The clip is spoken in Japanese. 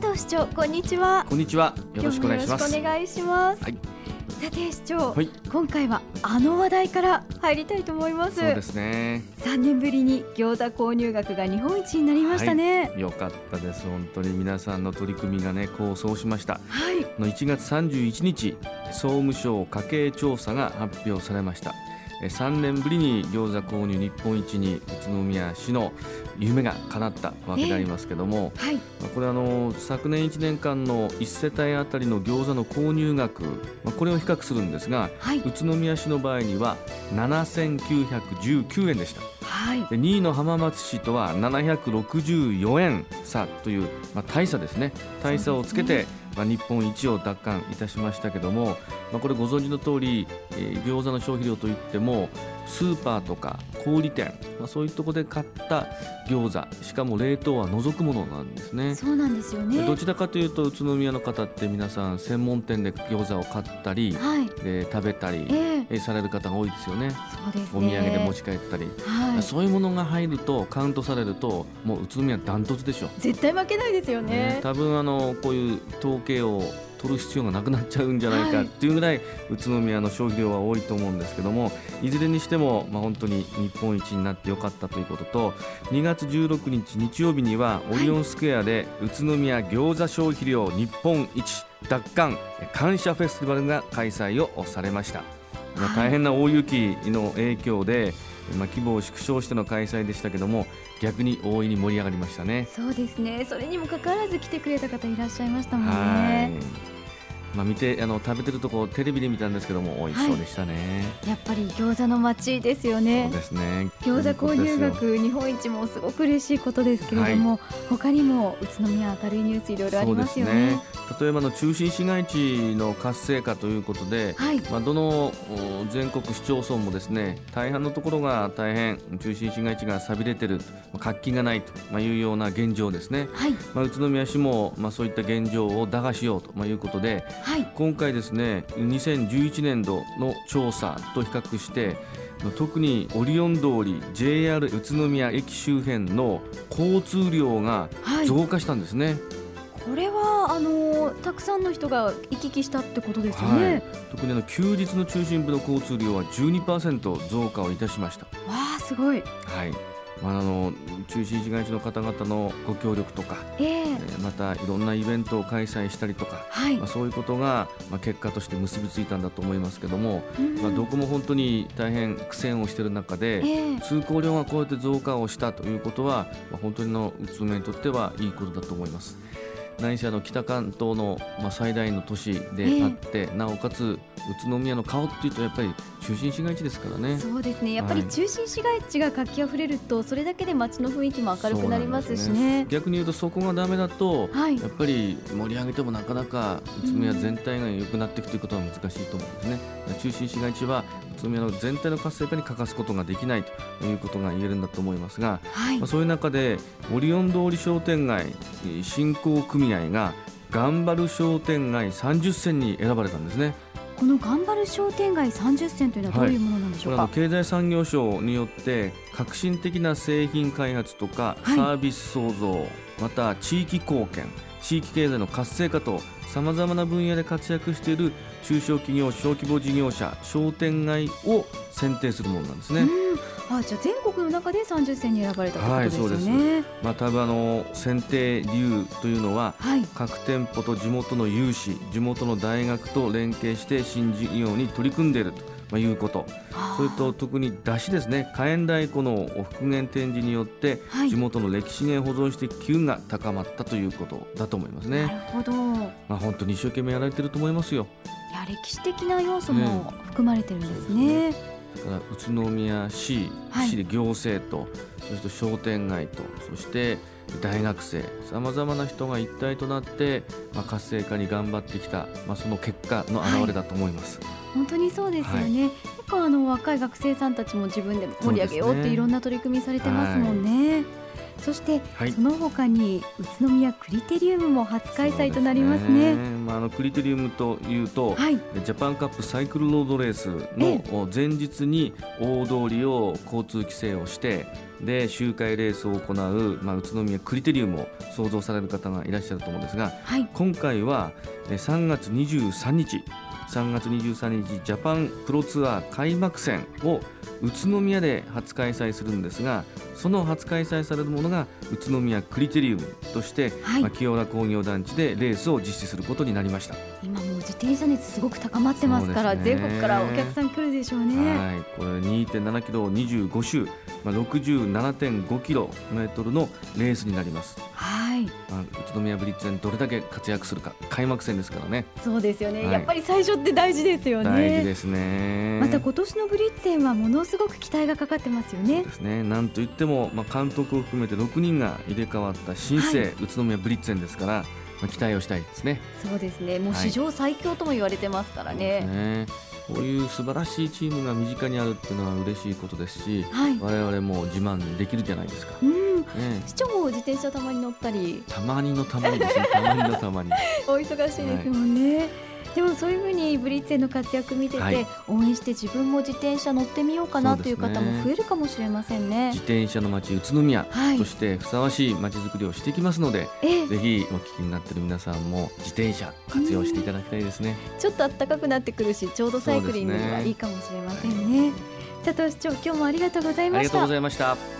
佐藤市長こんにちは。こんにちは。よろしくお願いします。よろしくお願いします、はい。さて市長、はい。今回はあの話題から入りたいと思います。そうですね。3年ぶりに餃子購入額が日本一になりましたね。よかったです。本当に皆さんの取り組みがね功を奏しました。はい、の1月31日総務省家計調査が発表されました。え3年ぶりに餃子購入日本一に宇都宮市の夢が叶ったわけでありますけども、はい。まあこれあの昨年1年間の1世帯あたりの餃子の購入額、まあこれを比較するんですがはい。宇都宮市の場合には7919円でした。はい。で2位の浜松市とは764円差という、まあ、大差ですね。大差をつけて、まあ、日本一を奪還いたしましたけども、まあ、これご存知の通り、えー餃子の消費量といってもスーパーとか小売店、まあ、そういうところで買った餃子しかも冷凍は除くものなんですね。そうなんですよね。どちらかというと宇都宮の方って皆さん専門店で餃子を買ったりはい。で食べたりええ。えーされる方が多いですよね。そうですね。お土産で持ち帰ったり、はい。そういうものが入るとカウントされるともう宇都宮ダントツでしょ、絶対負けないですよね。ね多分あのこういう統計を取る必要がなくなっちゃうんじゃないかはいっていうぐらい宇都宮の消費量は多いと思うんですけどもいずれにしても、まあ、本当に日本一になってよかったということと2月16日日曜日にはオリオンスクエアで宇都宮餃子消費量日本一奪還感謝フェスティバルが開催をされました。大変な大雪の影響で、まあ、規模を縮小しての開催でしたけども逆に大いに盛り上がりましたね。そうですねそれにもかかわらず来てくれた方いらっしゃいましたもんはいね。まあ、見てあの食べてるとこテレビで見たんですけども美味しそうでしたね。やっぱり餃子の街ですよねそうですね。餃子購入額日本一もすごく嬉しいことですけれども、他にも宇都宮明るいニュースいろいろありますよね。例えばの中心市街地の活性化ということで、はい、まあ、どのお全国市町村もですね大半のところが大変中心市街地が寂れてる、まあ活気がないとまあいうような現状ですね。はい、まあ、宇都宮市も、まあ、そういった現状を打破しようとまあいうことではい、今回ですね2011年度の調査と比較して特にオリオン通り JR 宇都宮駅周辺の交通量がはい。増加したんですね、たくさんの人が行き来したってことですよね。はい特にあの休日の中心部の交通量は12%増加をいたしました。わあすごい。はいまあ、あの中心市街地の方々のご協力とか、えええーまたいろんなイベントを開催したりとか、はいまあ、。そういうことが、まあ、結果として結びついたんだと思いますけども、うんまあ、どこも本当に大変苦戦をしている中で、ええ通行量がこうやって増加をしたということは、まあ、本当にの宇都宮にとってはいいことだと思います。何せあの北関東の、まあ、最大の都市であって、なおかつ宇都宮の顔っていうとやっぱり中心市街地ですからね。そうですね。やっぱりはい中心市街地が活気あふれると、それだけで街の雰囲気も明るくなりますしねです。逆に言うとそこがダメだと、はいやっぱり盛り上げてもなかなか宇都宮全体が良くなっていくということは難しいと思うんですね。中心市街地は宇都宮の全体の活性化に欠かすことができないということが言えるんだと思いますが、はいまあ、。そういう中でオリオン通り商店街えー振興組合が頑張る商店街30選に選ばれたんですね。この頑張る商店街30選というのはどういうものなんでしょうか？これあの経済産業省によって革新的な製品開発とかはいサービス創造、また地域貢献地域経済の活性化とさまざまな分野で活躍している中小企業小規模事業者商店街を選定するものなんですね。うん、あじゃあ全国の中で30選に選ばれたということですよはい。まあ、多分あの選定理由というのははい、各店舗と地元の有志地元の大学と連携して新事業に取り組んでいるとまあいうことそれと特に出汁ですね火炎太鼓の復元展示によってはい地元の歴史源保存して機運が高まったということだと思いますなるね。ほど。いまあ本当に一生懸命やられてると思いますよ。や歴史的な要素も含まれてるんですね。だから宇都宮市、はい市で行政とそして商店街とそして大学生さまざまな人が一体となって、まあ、活性化に頑張ってきた、まあ、その結果の表れだと思います。本当にそうですよね。結構あの若い学生さんたちも自分で盛り上げようっていろんな取り組みされてますもんね。そして、はい、その他に宇都宮クリテリウムも初開催となりますね。すね。まあ、あのクリテリウムというと、はい、ジャパンカップサイクルロードレースの前日に大通りを交通規制をしてで周回レースを行う、まあ、宇都宮クリテリウムを想像される方がいらっしゃると思うんですが、はい、今回は3月23日3月23日ジャパンプロツアー開幕戦を宇都宮で初開催するんですがその初開催されるものが宇都宮クリテリウムとして、はい、まあ、清原工業団地でレースを実施することになりました。今もう自転車熱すごく高まってますから、ね、全国からお客さん来るでしょうね。はい。これ2.7キロ25周、まあ、67.5キロメートルのレースになりますはい。まあ、宇都宮ブリッツェンどれだけ活躍するか開幕戦ですからね。そうですよね、はい、やっぱり最初って大事ですよね。大事ですね。また今年のブリッツェンはものすごく期待がかかってますよね。ですね。なんといっても、まあ、監督を含めて6人が入れ替わった新生、はい、宇都宮ブリッツェンですからまあ、期待をしたいですね。そうですね。もう史上最強とも言われてますからね。はい、ね。こういう素晴らしいチームが身近にあるっていうのは嬉しいことですし、はい、我々も自慢できるじゃないですか。うん、ね、市長も自転車たまに乗ったり。たまにのたまにですね。たまにのたまに。お忙しいですもんね。はいでもそういうふうにブリッツェの活躍見てて、はい、応援して自分も自転車乗ってみようかなという方も増えるかもしれませんね。自転車の街宇都宮としてふさわしい街づくりをしていきますので、えぜひお聞きになっている皆さんも自転車活用していただきたいですね。ちょっと暖かくなってくるし、ちょうどサイクリングにはいいかもしれませんね。佐藤市長、今日もありがとうございました。ありがとうございました。